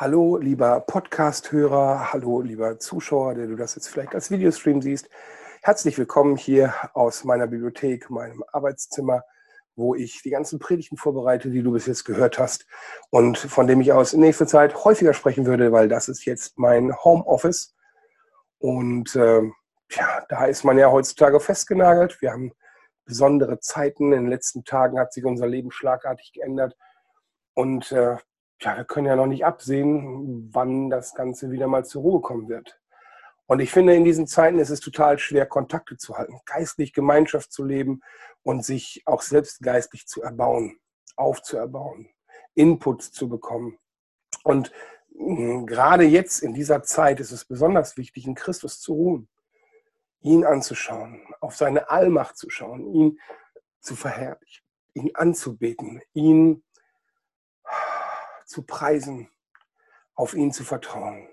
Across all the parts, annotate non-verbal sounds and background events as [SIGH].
Hallo, lieber Podcast-Hörer, hallo, lieber Zuschauer, der du das jetzt vielleicht als Videostream siehst. Herzlich willkommen hier aus meiner Bibliothek, meinem Arbeitszimmer, wo ich die ganzen Predigten vorbereite, die du bis jetzt gehört hast und von dem ich aus in nächster Zeit häufiger sprechen würde, weil das ist jetzt mein Homeoffice. Und äh, ja, da ist man ja heutzutage festgenagelt. Wir haben besondere Zeiten. In den letzten Tagen hat sich unser Leben schlagartig geändert. Und äh, ja, wir können ja noch nicht absehen, wann das Ganze wieder mal zur Ruhe kommen wird. Und ich finde, in diesen Zeiten ist es total schwer, Kontakte zu halten, geistlich Gemeinschaft zu leben und sich auch selbst geistlich zu erbauen, aufzuerbauen, Input zu bekommen. Und hm, gerade jetzt in dieser Zeit ist es besonders wichtig, in Christus zu ruhen, ihn anzuschauen, auf seine Allmacht zu schauen, ihn zu verherrlichen, ihn anzubeten, ihn zu preisen, auf ihn zu vertrauen.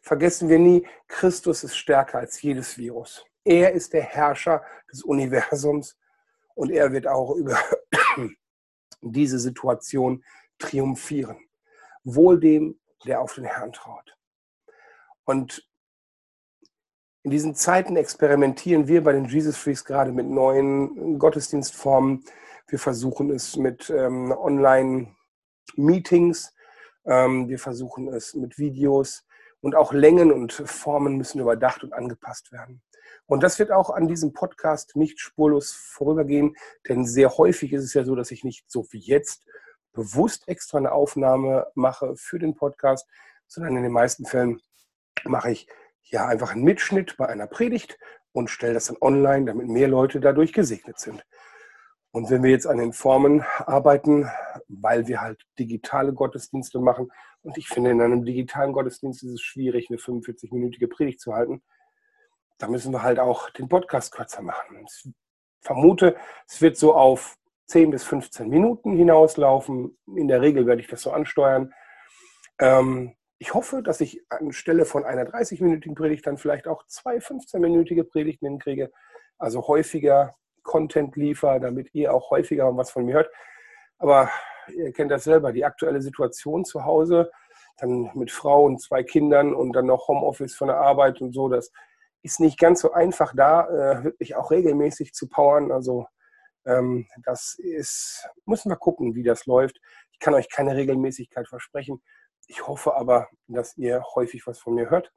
Vergessen wir nie, Christus ist stärker als jedes Virus. Er ist der Herrscher des Universums und er wird auch über [COUGHS] diese Situation triumphieren. Wohl dem, der auf den Herrn traut. Und in diesen Zeiten experimentieren wir bei den Jesus Freaks gerade mit neuen Gottesdienstformen. Wir versuchen es mit ähm, Online- Meetings. Ähm, wir versuchen es mit Videos und auch Längen und Formen müssen überdacht und angepasst werden. Und das wird auch an diesem Podcast nicht spurlos vorübergehen, denn sehr häufig ist es ja so, dass ich nicht so wie jetzt bewusst extra eine Aufnahme mache für den Podcast, sondern in den meisten Fällen mache ich ja einfach einen Mitschnitt bei einer Predigt und stelle das dann online, damit mehr Leute dadurch gesegnet sind. Und wenn wir jetzt an den Formen arbeiten, weil wir halt digitale Gottesdienste machen, und ich finde, in einem digitalen Gottesdienst ist es schwierig, eine 45-minütige Predigt zu halten, da müssen wir halt auch den Podcast kürzer machen. Ich vermute, es wird so auf 10 bis 15 Minuten hinauslaufen. In der Regel werde ich das so ansteuern. Ähm, ich hoffe, dass ich anstelle von einer 30-minütigen Predigt dann vielleicht auch zwei 15-minütige Predigten hinkriege. Also häufiger Content liefere, damit ihr auch häufiger was von mir hört. Aber ihr kennt das selber, die aktuelle Situation zu Hause, dann mit Frau und zwei Kindern und dann noch Homeoffice von der Arbeit und so, das ist nicht ganz so einfach da, äh, wirklich auch regelmäßig zu powern. Also ähm, das ist, müssen wir gucken, wie das läuft. Ich kann euch keine Regelmäßigkeit versprechen. Ich hoffe aber, dass ihr häufig was von mir hört.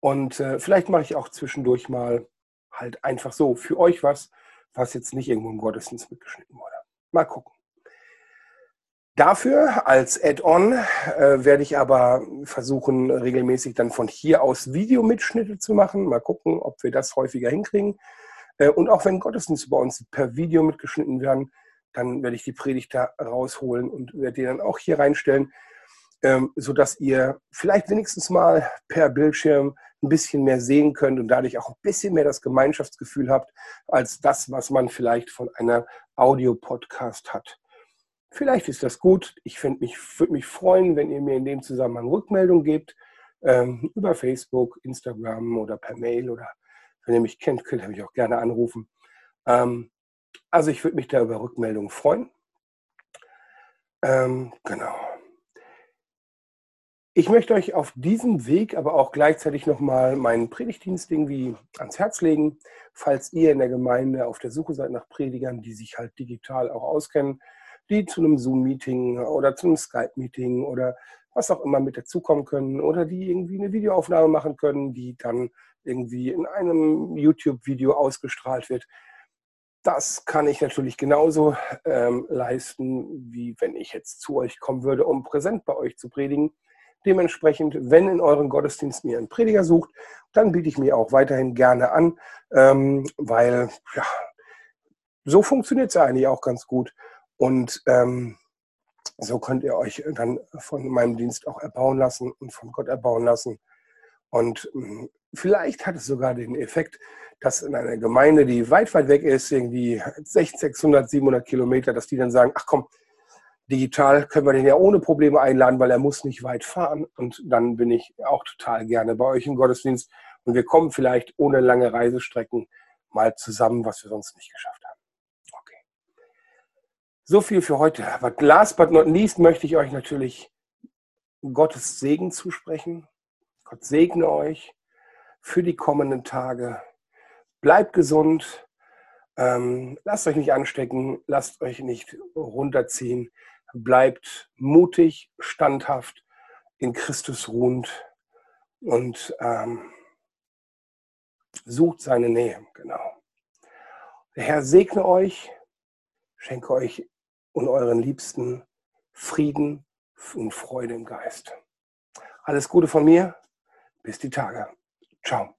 Und äh, vielleicht mache ich auch zwischendurch mal halt einfach so für euch was, was jetzt nicht irgendwo im Gottesdienst mitgeschnitten wurde. Mal gucken. Dafür als Add-on äh, werde ich aber versuchen, regelmäßig dann von hier aus Videomitschnitte zu machen. Mal gucken, ob wir das häufiger hinkriegen. Äh, und auch wenn Gottesdienste bei uns per Video mitgeschnitten werden, dann werde ich die Predigt da rausholen und werde die dann auch hier reinstellen, ähm, sodass ihr vielleicht wenigstens mal per Bildschirm ein bisschen mehr sehen könnt und dadurch auch ein bisschen mehr das Gemeinschaftsgefühl habt, als das, was man vielleicht von einer Audio-Podcast hat. Vielleicht ist das gut. Ich mich, würde mich freuen, wenn ihr mir in dem Zusammenhang Rückmeldung gebt, ähm, über Facebook, Instagram oder per Mail oder wenn ihr mich kennt, könnt ihr mich auch gerne anrufen. Ähm, also ich würde mich da über Rückmeldungen freuen. Ähm, genau. Ich möchte euch auf diesem Weg aber auch gleichzeitig nochmal meinen Predigtdienst irgendwie ans Herz legen, falls ihr in der Gemeinde auf der Suche seid nach Predigern, die sich halt digital auch auskennen, die zu einem Zoom-Meeting oder zu einem Skype-Meeting oder was auch immer mit dazukommen können oder die irgendwie eine Videoaufnahme machen können, die dann irgendwie in einem YouTube-Video ausgestrahlt wird. Das kann ich natürlich genauso ähm, leisten, wie wenn ich jetzt zu euch kommen würde, um präsent bei euch zu predigen. Dementsprechend, wenn in euren Gottesdiensten ihr einen Prediger sucht, dann biete ich mir auch weiterhin gerne an, ähm, weil ja, so funktioniert es eigentlich auch ganz gut. Und ähm, so könnt ihr euch dann von meinem Dienst auch erbauen lassen und von Gott erbauen lassen. Und hm, vielleicht hat es sogar den Effekt, dass in einer Gemeinde, die weit, weit weg ist, irgendwie 600, 700 Kilometer, dass die dann sagen, ach komm, digital können wir den ja ohne Probleme einladen, weil er muss nicht weit fahren. Und dann bin ich auch total gerne bei euch im Gottesdienst. Und wir kommen vielleicht ohne lange Reisestrecken mal zusammen, was wir sonst nicht geschafft haben. Okay. So viel für heute. Aber last but not least möchte ich euch natürlich Gottes Segen zusprechen. Gott segne euch für die kommenden Tage. Bleibt gesund. Ähm, lasst euch nicht anstecken. Lasst euch nicht runterziehen. Bleibt mutig, standhaft, in Christus ruhend und ähm, sucht seine Nähe. Genau. Der Herr segne euch, schenke euch und euren Liebsten Frieden und Freude im Geist. Alles Gute von mir. Bis die Tage. Ciao.